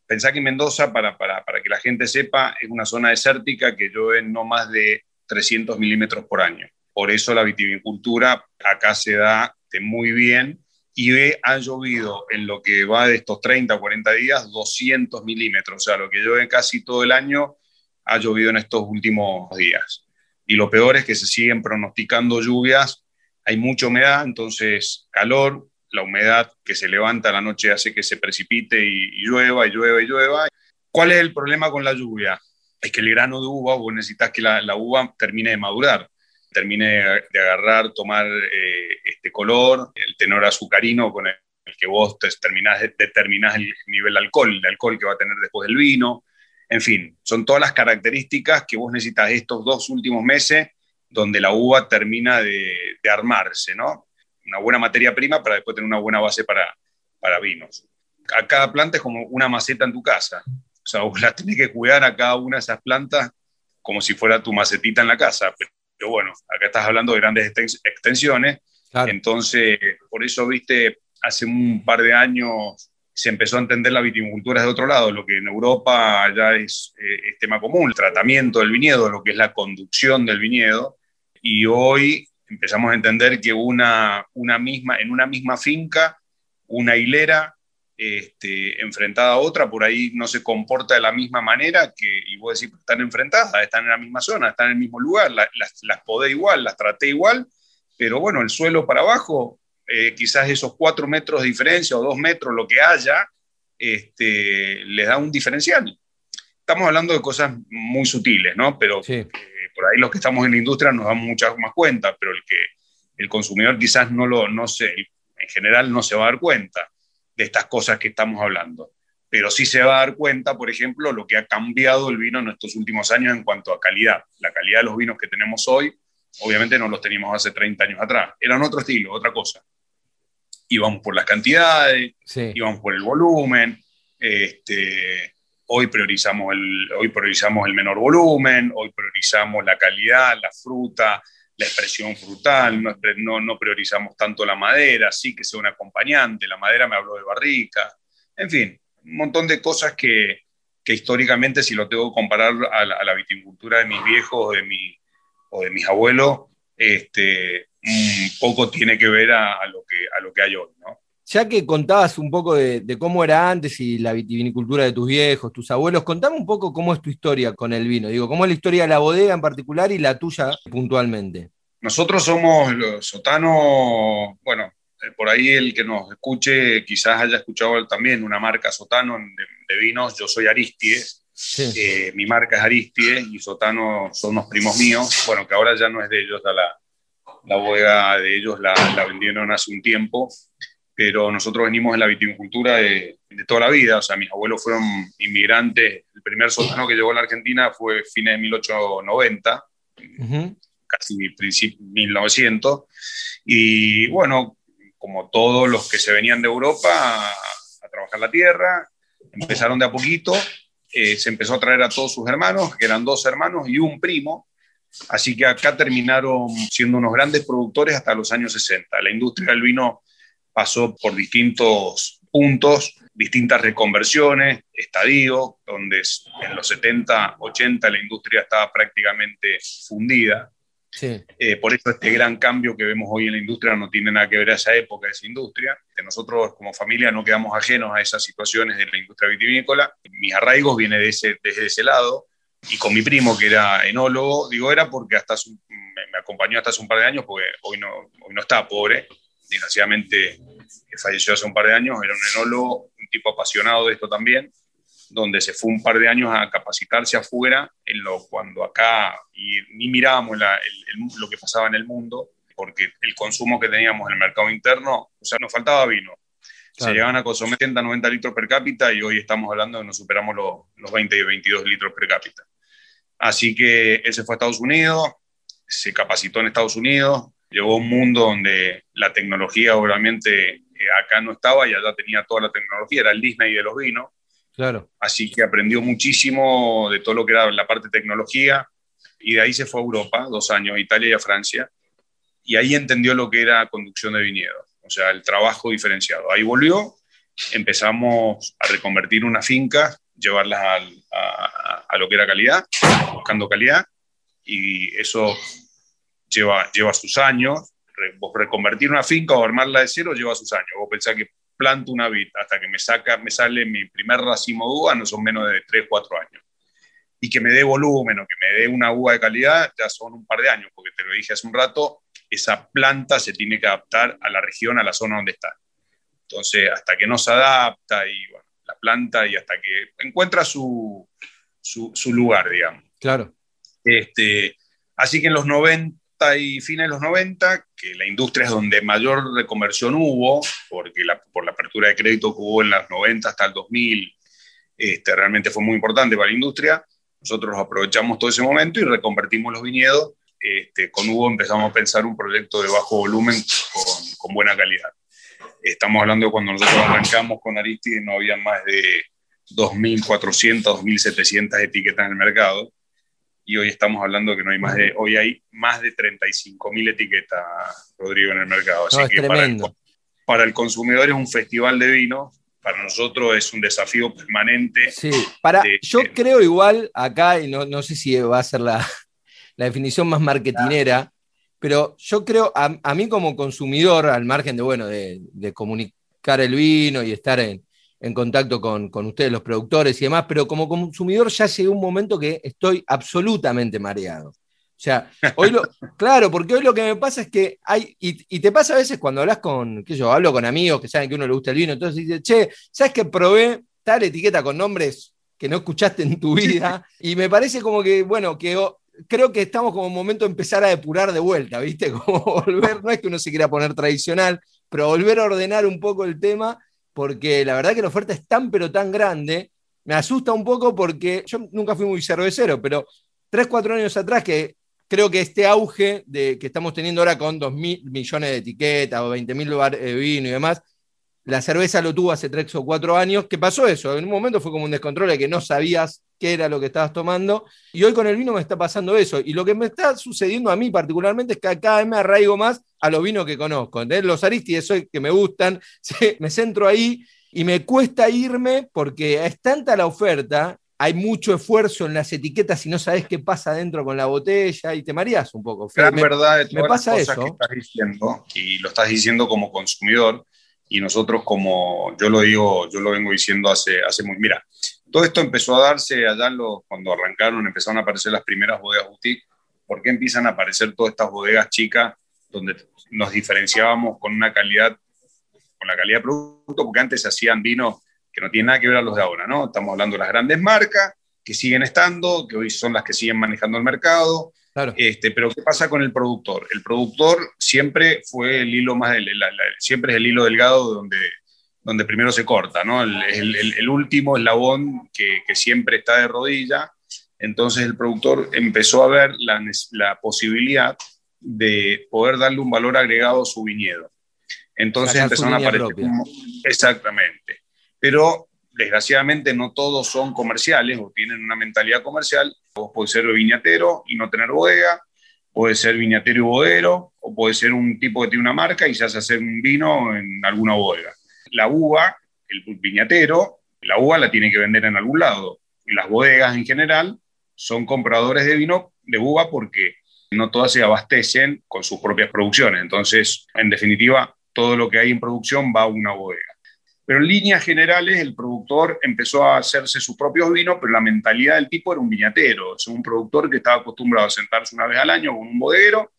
Pensá que Mendoza, para, para, para que la gente sepa, es una zona desértica que llueve no más de 300 milímetros por año. Por eso la vitivinicultura acá se da muy bien y ve, ha llovido en lo que va de estos 30 o 40 días 200 milímetros, o sea, lo que llueve casi todo el año ha llovido en estos últimos días. Y lo peor es que se siguen pronosticando lluvias, hay mucha humedad, entonces calor, la humedad que se levanta la noche hace que se precipite y, llueva y llueva y llueva. ¿Cuál es el problema con la lluvia? Es que el grano de uva, vos necesitas que la, uva termine de madurar termine de agarrar, tomar eh, este color, el tenor azucarino con el, que vos determinás, determinás el nivel de alcohol, el alcohol que va a tener después del vino. En fin, son todas las características que vos necesitas estos dos últimos meses donde la uva termina de, armarse, ¿no? Una buena materia prima para después tener una buena base para, para vinos. A cada planta es como una maceta en tu casa. O sea, vos la tenés que cuidar a cada una de esas plantas como si fuera tu macetita en la casa. Bueno, acá estás hablando de grandes extensiones, entonces por eso, viste, hace un par de años se empezó a entender la viticultura de otro lado, lo que en Europa ya es, eh, tema común, el tratamiento del viñedo, lo que es la conducción del viñedo, y hoy empezamos a entender que una, una misma, en una misma finca, una hilera este, enfrentada a otra, por ahí no se comporta de la misma manera que, y vos decís, están enfrentadas, están en la misma zona, están en el mismo lugar, las, las podé igual, las traté igual, pero bueno, el suelo para abajo, eh, quizás esos cuatro metros de diferencia o dos metros, lo que haya, este, les da un diferencial. Estamos hablando de cosas muy sutiles, ¿no? Pero eh, por ahí los que estamos en la industria nos damos muchas más cuenta, pero el que el consumidor quizás no lo, no sé, en general no se va a dar cuenta de estas cosas que estamos hablando. Pero sí se va a dar cuenta, por ejemplo, lo que ha cambiado el vino en estos últimos años en cuanto a calidad. La calidad de los vinos que tenemos hoy, obviamente no los teníamos hace 30 años atrás. Eran otro estilo, otra cosa. Íbamos por las cantidades, íbamos por el volumen. Este, hoy, priorizamos el, hoy priorizamos el menor volumen, hoy priorizamos la calidad, la fruta, la expresión frutal, no, no, priorizamos tanto la madera, sí que sea un acompañante, la madera me habló de barrica, en fin, un montón de cosas que, que históricamente, si lo tengo que comparar a la, viticultura de mis viejos o de, mi, o de mis abuelos, este, poco tiene que ver a, lo, que, a lo que hay hoy, ¿no? Ya que contabas un poco de, cómo era antes y la vitivinicultura de tus viejos, tus abuelos, contame un poco cómo es tu historia con el vino. Digo, cómo es la historia de la bodega en particular y la tuya puntualmente. Nosotros somos los sotanos, bueno, eh, por ahí el que nos escuche quizás haya escuchado también una marca Sotano de, vinos. Yo soy Aristides, eh, mi marca es Aristides y Sotano son unos primos míos. Bueno, que ahora ya no es de ellos, la, la bodega de ellos la, la vendieron hace un tiempo pero nosotros venimos de la viticultura de, toda la vida, o sea, mis abuelos fueron inmigrantes, el primer sótano que llegó a la Argentina fue fines de 1890, casi principio 1900, y bueno, como todos los que se venían de Europa a, trabajar la tierra, empezaron de a poquito, eh, se empezó a traer a todos sus hermanos, que eran dos hermanos y un primo, así que acá terminaron siendo unos grandes productores hasta los años 60. La industria del vino pasó por distintos puntos, distintas reconversiones, estadios, donde en los 70, 80 la industria estaba prácticamente fundida. Eh, por eso este gran cambio que vemos hoy en la industria no tiene nada que ver a esa época, a esa industria. Nosotros como familia no quedamos ajenos a esas situaciones de la industria vitivinícola. Mis arraigos vienen de ese, desde ese lado. Y con mi primo, que era enólogo, digo era porque hasta me, acompañó hasta hace un par de años, porque hoy no, hoy no está pobre, desgraciadamente falleció hace un par de años, era un enólogo, un tipo apasionado de esto también, donde se fue un par de años a capacitarse afuera, en lo, cuando acá y, ni mirábamos lo que pasaba en el mundo, porque el consumo que teníamos en el mercado interno, o sea, nos faltaba vino. Se llegaban a consumir 70, 90 litros per cápita y hoy estamos hablando de que nos superamos los, los 20 y 22 litros per cápita. Así que él se fue a Estados Unidos, se capacitó en Estados Unidos, llegó a un mundo donde la tecnología obviamente eh, acá no estaba y allá tenía toda la tecnología, era el Disney de los vinos. Claro. Así que aprendió muchísimo de todo lo que era la parte de tecnología y de ahí se fue a Europa, dos años, a Italia y a Francia. y ahí entendió lo que era conducción de viñedo, o sea, el trabajo diferenciado. Ahí volvió, empezamos a reconvertir una finca, llevarlas a, a, lo que era calidad, buscando calidad, y eso lleva, lleva sus años. vos reconvertir una finca o armarla de cero lleva sus años. Vos pensás que planto una vid hasta que me, saca, me sale mi primer racimo de uva, no son menos de 3, 4 años. Y que me dé volumen o que me dé una uva de calidad, ya son un par de años, porque te lo dije hace un rato, esa planta se tiene que adaptar a la región, a la zona donde está. Entonces, hasta que no se adapta y bueno, la planta y hasta que encuentra su, su, su lugar, digamos. Claro. Este, así que en los 90 y fines de los 90, que la industria es donde mayor reconversión hubo, porque la, por la apertura de crédito que hubo en los 90 hasta el 2000, este, realmente fue muy importante para la industria. Nosotros aprovechamos todo ese momento y reconvertimos los viñedos. Este, con Hugo empezamos a pensar un proyecto de bajo volumen con, con buena calidad. Estamos hablando de cuando nosotros arrancamos con Aristide, no había más de 2.400, 2.700 etiquetas en el mercado y hoy estamos hablando que no hay más de, hoy hay más de 35 mil etiquetas, Rodrigo, en el mercado. Así que para el, para el, consumidor es un festival de vino, para nosotros es un desafío permanente. Sí, para, yo creo igual acá, y no, no, sé si va a ser la, la definición más marketinera, pero yo creo, a, a, mí como consumidor, al margen de, bueno, de, de comunicar el vino y estar en, en contacto con, ustedes, los productores y demás, pero como consumidor ya llegué un momento que estoy absolutamente mareado. O sea, hoy lo, claro, porque hoy lo que me pasa es que hay, y, te pasa a veces cuando hablas con, qué yo, hablo con amigos que saben que a uno le gusta el vino, entonces dice, che, ¿sabes que probé tal etiqueta con nombres que no escuchaste en tu vida? Y me parece como que, bueno, que creo que estamos como un momento de empezar a depurar de vuelta, ¿viste? Como volver, no es que uno se quiera poner tradicional, pero volver a ordenar un poco el tema porque la verdad que la oferta es tan pero tan grande, me asusta un poco porque yo nunca fui muy cervecero, pero tres, cuatro años atrás que creo que este auge de, que estamos teniendo ahora con dos mil millones de etiquetas o 20 mil de vino y demás, la cerveza lo tuvo hace tres o cuatro años. ¿Qué pasó eso? En un momento fue como un descontrol de que no sabías qué era lo que estabas tomando. Y hoy con el vino me está pasando eso. Y lo que me está sucediendo a mí particularmente es que cada vez me arraigo más a los vinos que conozco. Los Aristides que me gustan, me centro ahí y me cuesta irme porque es tanta la oferta hay mucho esfuerzo en las etiquetas y no sabes qué pasa dentro con la botella y te mareas un poco. Gran verdad me pasa eso. que estás diciendo, y lo estás diciendo como consumidor, y nosotros como, yo lo digo, yo lo vengo diciendo hace, hace muy, mira, todo esto empezó a darse allá los, cuando arrancaron, empezaron a aparecer las primeras bodegas boutique, ¿por qué empiezan a aparecer todas estas bodegas chicas donde nos diferenciábamos con una calidad, con la calidad de producto, porque antes se hacían vinos que no tienen nada que ver a los de ahora, ¿no? Estamos hablando de las grandes marcas que siguen estando, que hoy son las que siguen manejando el mercado, este, pero ¿qué pasa con el productor? El productor siempre fue el hilo más, siempre es el hilo delgado donde, donde primero se corta, ¿no? El, el, último eslabón que, que, siempre está de rodilla. Entonces el productor empezó a ver la, la, posibilidad de poder darle un valor agregado a su viñedo. Entonces empezaron a aparecer. exactamente. Pero desgraciadamente no todos son comerciales o tienen una mentalidad comercial. Vos podés ser viñatero y no tener bodega, puede ser viñatero y bodero, o puede ser un tipo que tiene una marca y se hace hacer un vino en alguna bodega. La uva, el viñatero, la uva la tiene que vender en algún lado. las bodegas en general son compradores de vino de uva porque no todas se abastecen con sus propias producciones. Entonces, en definitiva, todo lo que hay en producción va a una bodega. Pero en líneas generales el productor empezó a hacerse sus propios vinos, pero la mentalidad del tipo era un viñatero, es un productor que estaba acostumbrado a sentarse una vez al año con un bodeguero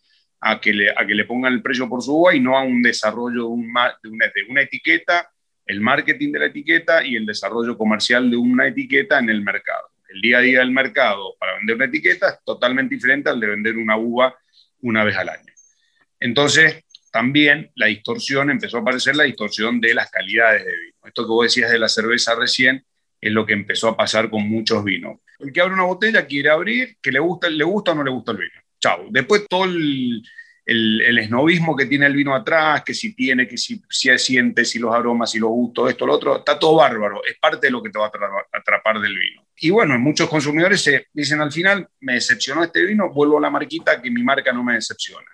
a que le, a que le pongan el precio por su uva y no a un desarrollo de, un, de, una, etiqueta, el marketing de la etiqueta y el desarrollo comercial de una etiqueta en el mercado. El día a día del mercado para vender una etiqueta es totalmente diferente al de vender una uva una vez al año. Entonces, también la distorsión, empezó a aparecer la distorsión de las calidades de vino. Esto que vos decías de la cerveza recién es lo que empezó a pasar con muchos vinos. El que abre una botella quiere abrir, que le gusta, le gusta o no le gusta el vino. Chao. Después todo el, el, esnovismo que tiene el vino atrás, que si tiene, que si, si siente, si los aromas, si los gustos, esto, lo otro, está todo bárbaro. Es parte de lo que te va a atrapar del vino. Y bueno, muchos consumidores se dicen al final, me decepcionó este vino, vuelvo a la marquita que mi marca no me decepciona.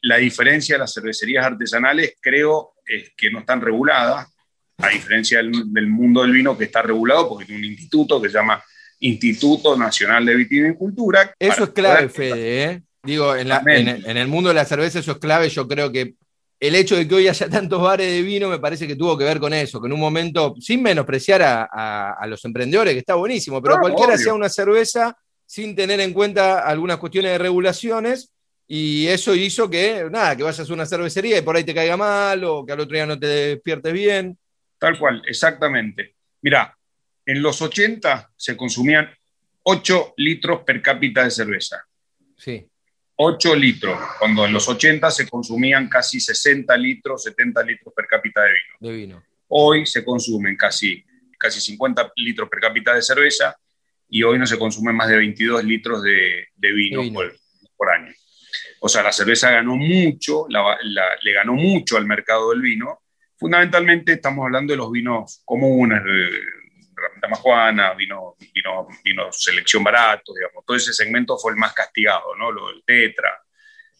La diferencia de las cervecerías artesanales creo es que no están reguladas, a diferencia del, del mundo del vino que está regulado porque tiene un instituto que se llama Instituto Nacional de Vitivinicultura. Eso es clave, Fede, ¿eh? Digo, en, la- en el- en el mundo de la cerveza eso es clave. Yo creo que el hecho de que hoy haya tantos bares de vino me parece que tuvo que ver con eso, que en un momento, sin menospreciar a, a- a los emprendedores, que está buenísimo, pero cualquiera obvio. hacía una cerveza sin tener en cuenta algunas cuestiones de regulaciones. Y eso hizo que, nada, que vayas a una cervecería y por ahí te caiga mal o que al otro día no te despiertes bien. Tal cual, exactamente. Mirá, en los 80 se consumían 8 litros per cápita de cerveza. Sí. 8 litros, cuando en los 80 se consumían casi 60 litros, 70 litros per cápita de vino. De vino. Hoy se consumen casi, casi 50 litros per cápita de cerveza y hoy no se consumen más de 22 litros de, de vino, De vino. Por, por año. O sea, la cerveza ganó mucho, la- la- le ganó mucho al mercado del vino. Fundamentalmente estamos hablando de los vinos comunes, de Damajuana, vino, vino, vino selección barato, digamos. Todo ese segmento fue el más castigado, ¿no? Lo del Tetra.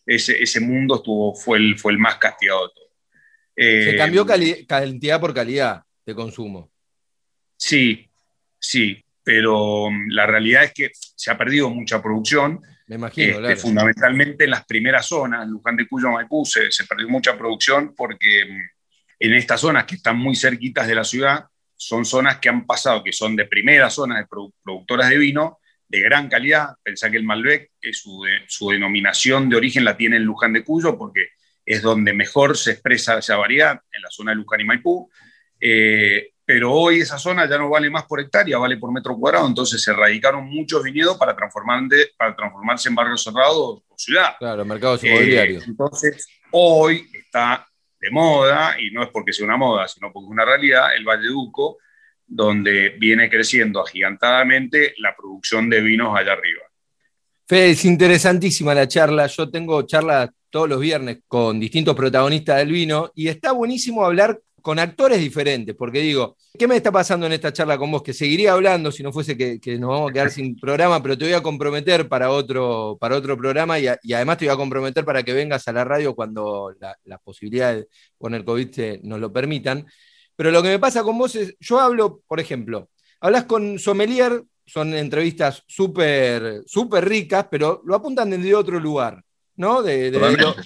Ese, ese mundo estuvo, fue, el, fue el más castigado de todo. Se Eh, cambió cali- cantidad por calidad de consumo. Sí, sí, pero mm, la realidad es que se ha perdido mucha producción, Me imagino, este, claro. fundamentalmente en las primeras zonas, Luján de Cuyo, Maipú, se, se perdió mucha producción porque mm, en estas zonas que están muy cerquitas de la ciudad, son zonas que han pasado, que son de primera zona de produ- productoras de vino, de gran calidad. Pensá que el Malbec, que su, de- su denominación de origen la tiene en Luján de Cuyo, porque es donde mejor se expresa esa variedad, en la zona de Luján y Maipú. Eh, pero hoy esa zona ya no vale más por hectárea, vale por metro cuadrado, entonces se erradicaron muchos viñedos para, transformar de- para transformarse en barrio cerrado o ciudad. Claro, mercados Eh, inmobiliarios. entonces, hoy está moda, y no es porque sea una moda, sino porque es una realidad, el Valle Duco, donde viene creciendo agigantadamente la producción de vinos allá arriba. Fede, es interesantísima la charla. Yo tengo charlas todos los viernes con distintos protagonistas del vino y está buenísimo hablar con actores diferentes, porque digo, ¿qué me está pasando en esta charla con vos? Que seguiría hablando si no fuese que, que nos vamos a quedar sin programa, pero te voy a comprometer para otro, para otro programa y, a- y además te voy a comprometer para que vengas a la radio cuando la- las posibilidades con el COVID se- nos lo permitan. Pero lo que me pasa con vos es, yo hablo, por ejemplo, hablas con sommelier, son entrevistas súper súper ricas, pero lo apuntan desde otro lugar, ¿no? De, de- de lo,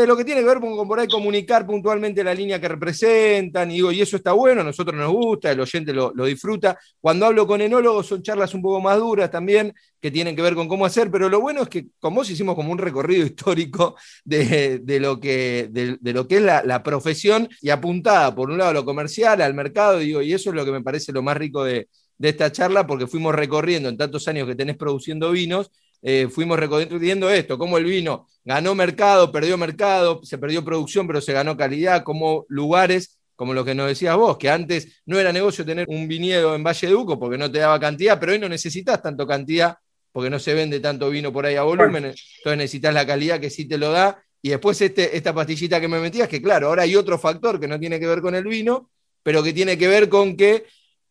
de lo que tiene que ver con, ahí comunicar puntualmente la línea que representan, y digo, y eso está bueno, a nosotros nos gusta, el oyente lo, lo disfruta. Cuando hablo con enólogos son charlas un poco más duras también, que tienen que ver con cómo hacer, pero lo bueno es que con vos hicimos como un recorrido histórico de, lo, que, de, lo que es la, profesión y apuntada por un lado a lo comercial, al mercado, digo, y eso es lo que me parece lo más rico de, de esta charla, porque fuimos recorriendo en tantos años que tenés produciendo vinos, eh, fuimos recorriendo esto, cómo el vino ganó mercado, perdió mercado, se perdió producción, pero se ganó calidad, como lugares, como lo que nos decías vos, que antes no era negocio tener un viñedo en Valle Duco porque no te daba cantidad, pero hoy no necesitas tanto cantidad porque no se vende tanto vino por ahí a volumen, entonces necesitas la calidad que sí te lo da. Y después este, esta pastillita que me metías, que claro, ahora hay otro factor que no tiene que ver con el vino, pero que tiene que ver con que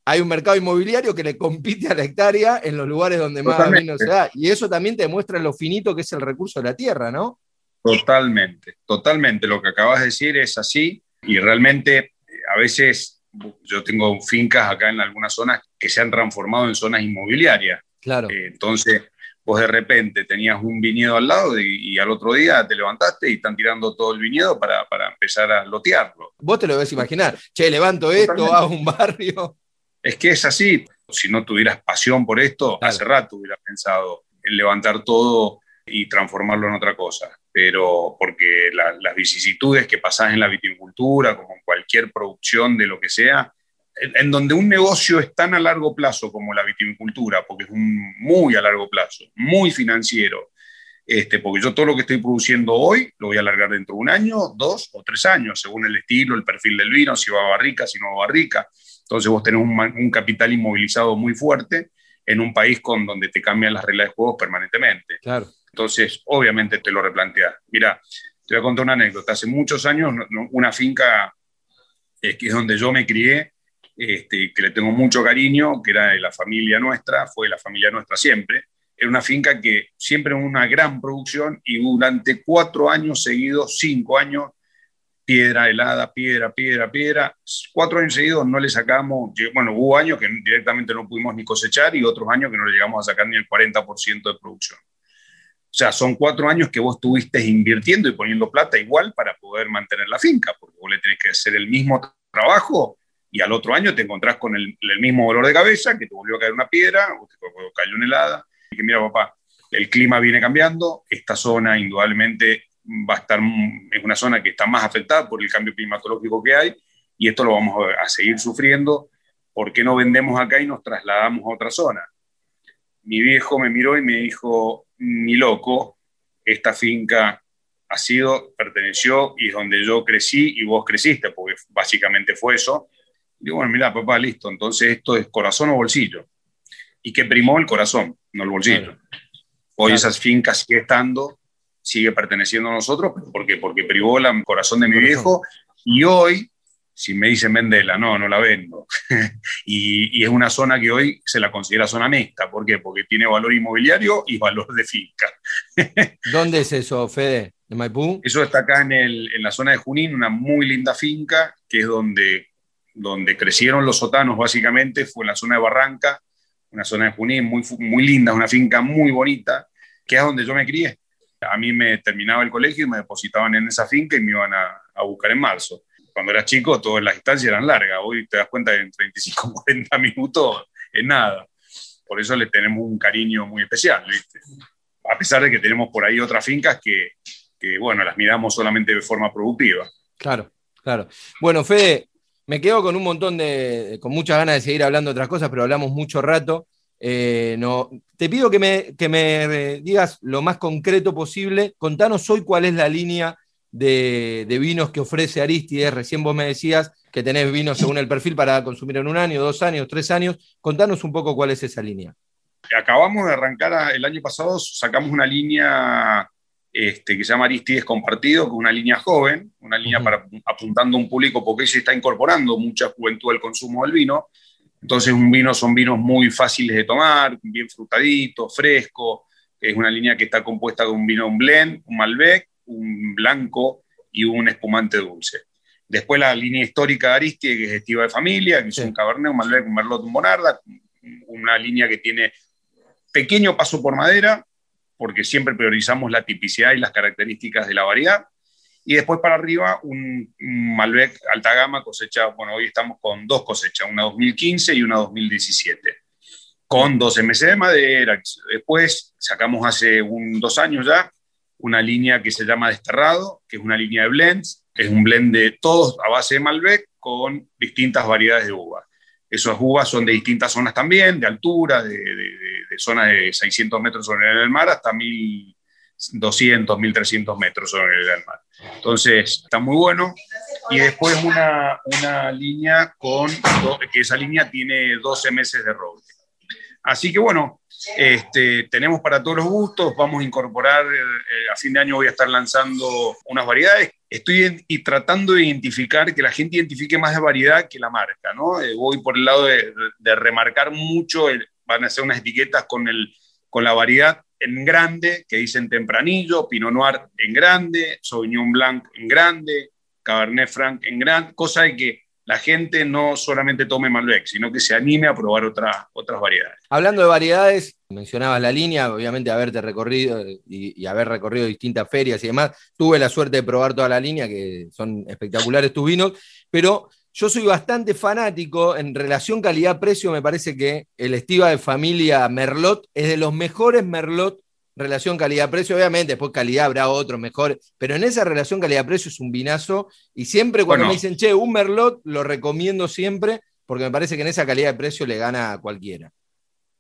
hay un mercado inmobiliario que le compite a la hectárea en los lugares donde más Totalmente. vino se da. Y eso también te demuestra lo finito que es el recurso de la tierra, ¿no? Totalmente, totalmente. Lo que acabas de decir es así y realmente eh, a veces yo tengo fincas acá en algunas zonas que se han transformado en zonas inmobiliarias. Claro. Eh, entonces, vos de repente tenías un viñedo al lado y, y al otro día te levantaste y están tirando todo el viñedo para, para empezar a lotearlo. Vos te lo debes imaginar. Che, levanto esto, Totalmente. hago un barrio. Es que es así. Si no tuvieras pasión por esto, hace rato hubieras pensado en levantar todo y transformarlo en otra cosa. Pero porque la- las vicisitudes que pasás en la viticultura, como en cualquier producción de lo que sea, en, en donde un negocio es tan a largo plazo como la viticultura, porque es un, muy a largo plazo, muy financiero, este, porque yo todo lo que estoy produciendo hoy lo voy a alargar dentro de un año, dos o tres años, según el estilo, el perfil del vino, si va a barrica, si no va a barrica. Entonces vos tenés un, capital inmovilizado muy fuerte en un país con donde te cambian las reglas de juego permanentemente. Claro. Entonces, obviamente te lo replanteas. Mira, te voy a contar una anécdota. Hace muchos años, una finca eh, que es donde yo me crié, este, que le tengo mucho cariño, que era de la familia nuestra, fue la familia nuestra siempre, era una finca que siempre una gran producción y durante cuatro años seguidos, cinco años, piedra helada, piedra, piedra, piedra. Cuatro años seguidos no le sacamos, bueno, hubo años que directamente no pudimos ni cosechar y otros años que no le llegamos a sacar ni el 40% de producción. O sea, son cuatro años que vos estuviste invirtiendo y poniendo plata igual para poder mantener la finca, porque vos le tenés que hacer el mismo trabajo y al otro año te encontrás con el, mismo dolor de cabeza, que te volvió a caer una piedra o te cayó una helada. Y que mira, papá, el clima viene cambiando, esta zona indudablemente va a estar, es una zona que está más afectada por el cambio climatológico que hay y esto lo vamos a seguir sufriendo. ¿Por qué no vendemos acá y nos trasladamos a otra zona? Mi viejo me miró y me dijo, ni loco, esta finca ha sido, perteneció y es donde yo crecí y vos creciste, porque básicamente fue eso. Digo, bueno, mira, papá, listo, entonces esto es corazón o bolsillo. Y que primó el corazón, no el bolsillo. Hoy esas fincas sigue estando, sigue perteneciendo a nosotros, ¿por qué? Porque privó el corazón de mi viejo y hoy, si me dicen vendela, no, no la vendo. y, es una zona que hoy se la considera zona mixta, ¿por qué? Porque tiene valor inmobiliario y valor de finca. ¿Dónde es eso, Fede? ¿En Maipú? Eso está acá en, en la zona de Junín, una muy linda finca, que es donde, donde crecieron los sotanos básicamente, fue en la zona de Barranca, una zona de Junín muy, muy linda, una finca muy bonita, que es donde yo me crié. A mí me terminaba el colegio y me depositaban en esa finca y me iban a, buscar en marzo. Cuando era chico, todas las distancias eran largas. Hoy te das cuenta que en 35, 40 minutos es nada. Por eso le tenemos un cariño muy especial. A pesar de que tenemos por ahí otras fincas que, que, bueno, las miramos solamente de forma productiva. Claro, claro. Bueno, Fede, me quedo con un montón de, con muchas ganas de seguir hablando de otras cosas, pero hablamos mucho rato. Eh, no, te pido que me, que me eh, digas lo más concreto posible. Contanos hoy cuál es la línea de, vinos que ofrece Aristides. Recién vos me decías que tenés vinos según el perfil para consumir en un año, dos años, tres años. Contanos un poco cuál es esa línea. Acabamos de arrancar el año pasado, sacamos una línea este, que se llama Aristides Compartido, que es una línea joven, una línea para, apuntando a un público porque se está incorporando mucha juventud al consumo del vino. Entonces, un vino son vinos muy fáciles de tomar, bien frutaditos, frescos. Es una línea que está compuesta de un vino, un blend, un Malbec, un blanco y un espumante dulce. Después la línea histórica de Aristides, que es estiva de familia, que es un Cabernet, un Malbec, un Merlot, un Bonarda, una línea que tiene pequeño paso por madera, porque siempre priorizamos la tipicidad y las características de la variedad. Y después para arriba, un, Malbec alta gama cosecha, bueno, hoy estamos con dos cosechas, una 2015 y una 2017, con dos MC de madera. Después sacamos hace un, dos años ya una línea que se llama Desterrado, que es una línea de blends, es un blend de todos a base de Malbec con distintas variedades de uva. Esas uvas son de distintas zonas también, de altura, de, zonas de 600 metros sobre el mar hasta 1200, 1300 metros sobre el mar. Entonces, está muy bueno. Y después una, una línea con, que esa línea tiene 12 meses de roble. Así que bueno, este, tenemos para todos los gustos, vamos a incorporar, eh, a fin de año voy a estar lanzando unas variedades. Estoy y tratando de identificar, que la gente identifique más de variedad que la marca, ¿no? Eh, voy por el lado de, remarcar mucho, van a ser unas etiquetas con, el, con la variedad en grande, que dicen tempranillo, Pinot Noir en grande, Sauvignon Blanc en grande, Cabernet Franc en grande, cosa de que la gente no solamente tome Malbec, sino que se anime a probar otras otras variedades. Hablando de variedades, mencionabas la línea, obviamente haberte recorrido y, y, haber recorrido distintas ferias y demás. Tuve la suerte de probar toda la línea, que son espectaculares tus vinos, pero yo soy bastante fanático en relación calidad-precio. Me parece que el Estiva de familia Merlot es de los mejores Merlot relación calidad-precio, obviamente, después calidad habrá otros mejores, pero en esa relación calidad-precio es un vinazo y siempre cuando me dicen, che, un Merlot, lo recomiendo siempre porque me parece que en esa calidad de precio le gana a cualquiera.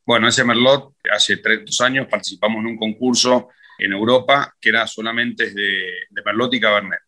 Bueno, ese Merlot, hace tres años participamos en un concurso en Europa que era solamente de, de Merlot y Cabernet.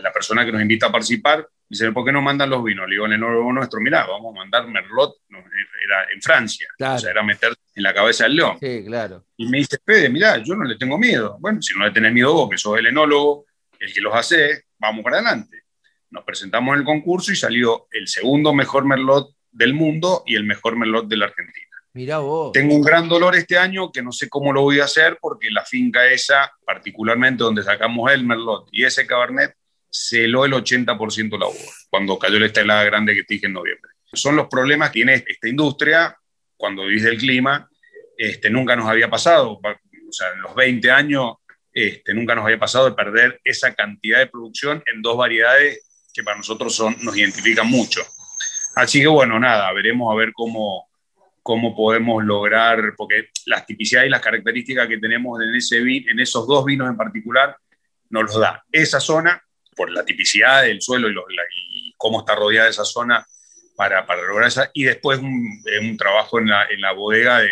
La persona que nos invita a participar Dice, ¿por qué no mandan los vinos? Le digo, nuevo nuestro, mirá, vamos a mandar Merlot, era en Francia, o sea, era meter en la cabeza del león. Sí, claro. Y me dice, Pede, mirá, yo no le tengo miedo. Bueno, si no le tenés miedo vos, que sos el enólogo, el que los hace, vamos para adelante. Nos presentamos en el concurso y salió el segundo mejor Merlot del mundo y el mejor Merlot de la Argentina. Mirá vos. Tengo un gran dolor este año que no sé cómo lo voy a hacer porque la finca esa, particularmente donde sacamos el Merlot y ese Cabernet, celó el 80% la uva cuando cayó la estelada grande que dije en noviembre. Son los problemas que tiene esta industria cuando vivís del clima. Este, nunca nos había pasado, o sea, en los 20 años este, nunca nos había pasado de perder esa cantidad de producción en dos variedades que para nosotros son, nos identifican mucho. Así que bueno, nada, veremos a ver cómo, cómo podemos lograr, porque las tipicidades y las características que tenemos en, ese en esos dos vinos en particular nos los da esa zona por la tipicidad del suelo y, cómo está rodeada esa zona para, para lograr esa, y después un, un trabajo en la, en la bodega de,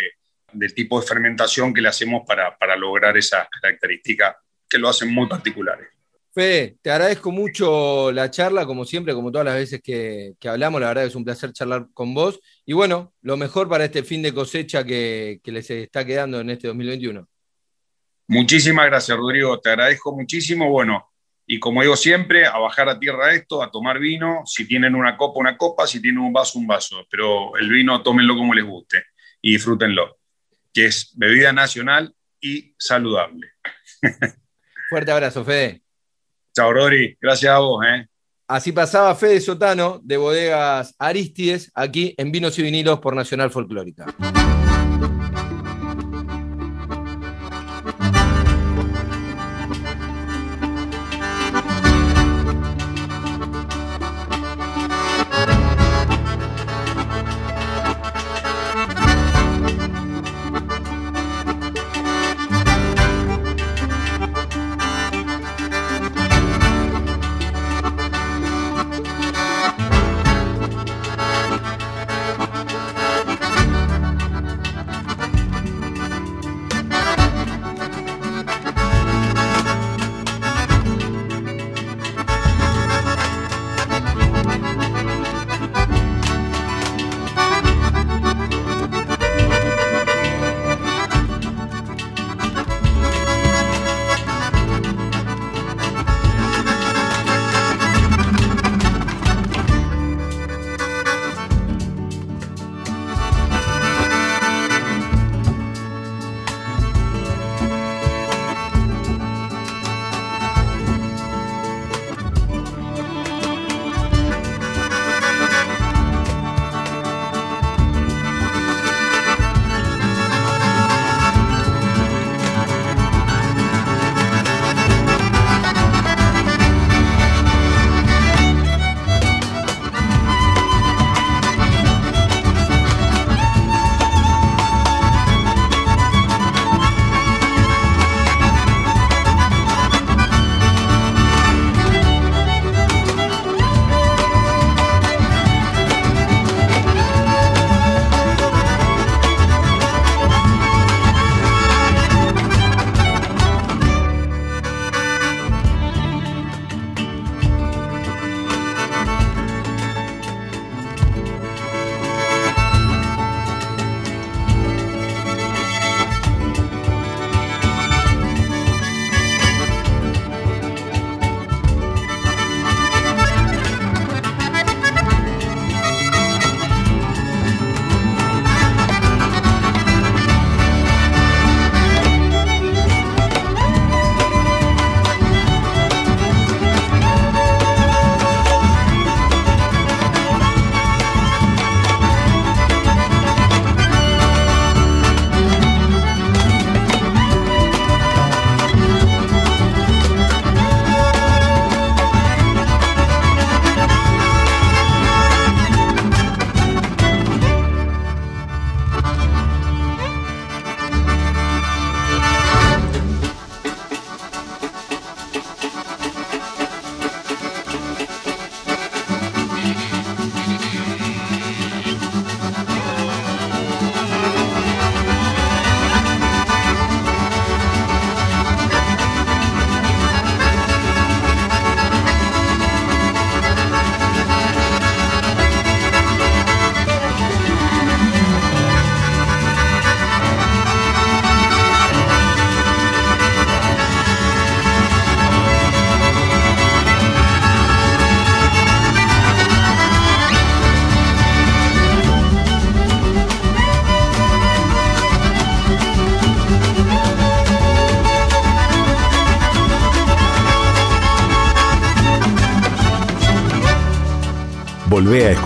del tipo de fermentación que le hacemos para, para lograr esas características que lo hacen muy particulares. Fede, te agradezco mucho la charla, como siempre, como todas las veces que, que, hablamos, la verdad es un placer charlar con vos. Y bueno, lo mejor para este fin de cosecha que, que les está quedando en este 2021. Muchísimas gracias, Rodrigo, te agradezco muchísimo. Bueno, y como digo siempre, a bajar a tierra esto, a tomar vino. Si tienen una copa, una copa. Si tienen un vaso, un vaso. Pero el vino, tómenlo como les guste y disfrútenlo, que es bebida nacional y saludable. Fuerte abrazo, Fede. Chao, Rodri. Gracias a vos. ¿eh? Así pasaba Fede Sotano de Bodegas Aristides, aquí en Vinos y Vinilos por Nacional Folclórica.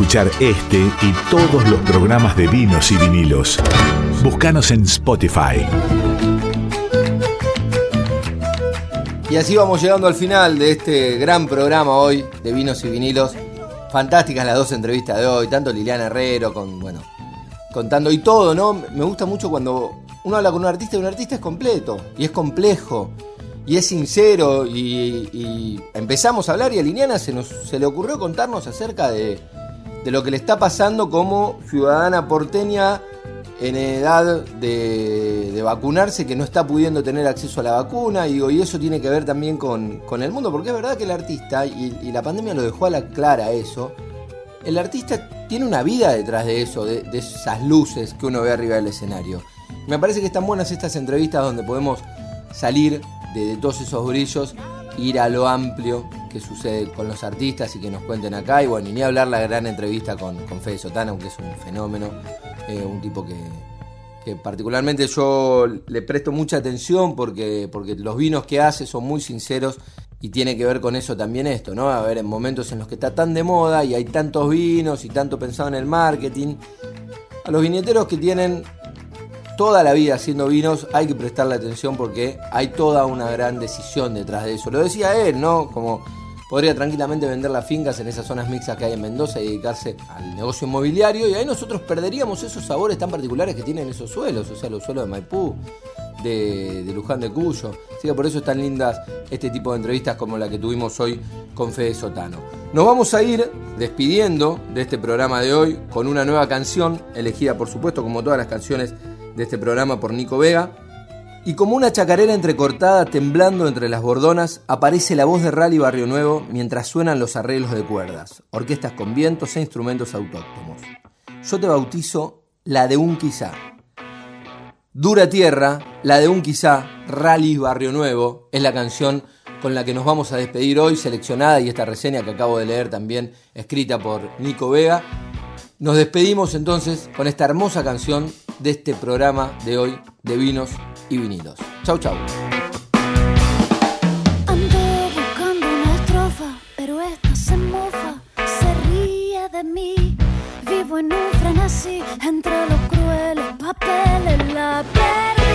Escuchar este y todos los programas de vinos y vinilos. Búscanos en Spotify. Y así vamos llegando al final de este gran programa hoy de vinos y vinilos. Fantásticas las dos entrevistas de hoy, tanto Liliana Herrero con, bueno, contando y todo, ¿no? Me gusta mucho cuando uno habla con un artista y un artista es completo y es complejo y es sincero y, empezamos a hablar y a Liliana se, nos, se le ocurrió contarnos acerca de, de lo que le está pasando como ciudadana porteña en edad de, vacunarse, que no está pudiendo tener acceso a la vacuna, y, eso tiene que ver también con, el mundo, porque es verdad que el artista, y, la pandemia lo dejó a la clara eso, el artista tiene una vida detrás de eso, de, esas luces que uno ve arriba del escenario. Me parece que están buenas estas entrevistas donde podemos salir de, todos esos brillos, ir a lo amplio que sucede con los artistas y que nos cuenten acá. Y bueno, ni hablar la gran entrevista con, con Fede Sotana, aunque es un fenómeno, eh, un tipo que, que, particularmente yo le presto mucha atención porque, porque los vinos que hace son muy sinceros y tiene que ver con eso también esto, ¿no? A ver, en momentos en los que está tan de moda y hay tantos vinos y tanto pensado en el marketing, a los viñeteros que tienen toda la vida haciendo vinos hay que prestarle atención porque hay toda una gran decisión detrás de eso. Lo decía él, ¿no? Como podría tranquilamente vender las fincas en esas zonas mixtas que hay en Mendoza y dedicarse al negocio inmobiliario y ahí nosotros perderíamos esos sabores tan particulares que tienen esos suelos, o sea, los suelos de Maipú, de, Luján de Cuyo. Así que por eso están lindas este tipo de entrevistas como la que tuvimos hoy con Fede Sotano. Nos vamos a ir despidiendo de este programa de hoy con una nueva canción, elegida por supuesto como todas las canciones de este programa por Nico Vega. Y como una chacarera entrecortada temblando entre las bordonas, aparece la voz de Rally Barrio Nuevo mientras suenan los arreglos de cuerdas, orquestas con vientos e instrumentos autóctonos. Yo te bautizo la de un quizá. Dura Tierra, la de un quizá, Rally Barrio Nuevo, es la canción con la que nos vamos a despedir hoy, seleccionada y esta reseña que acabo de leer también, escrita por Nico Vega. Nos despedimos entonces con esta hermosa canción de este programa de hoy de vinos y vinilos. Chau, chau. Ando buscando una estrofa, pero esta se mofa, se ríe de mí. Vivo en un frenesí entre los crueles papeles, la perdí.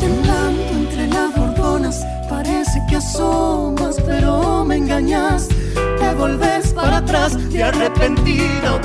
Temblando entre las bordonas, parece que asomas, pero me engañas. Te volves para atrás de arrepentida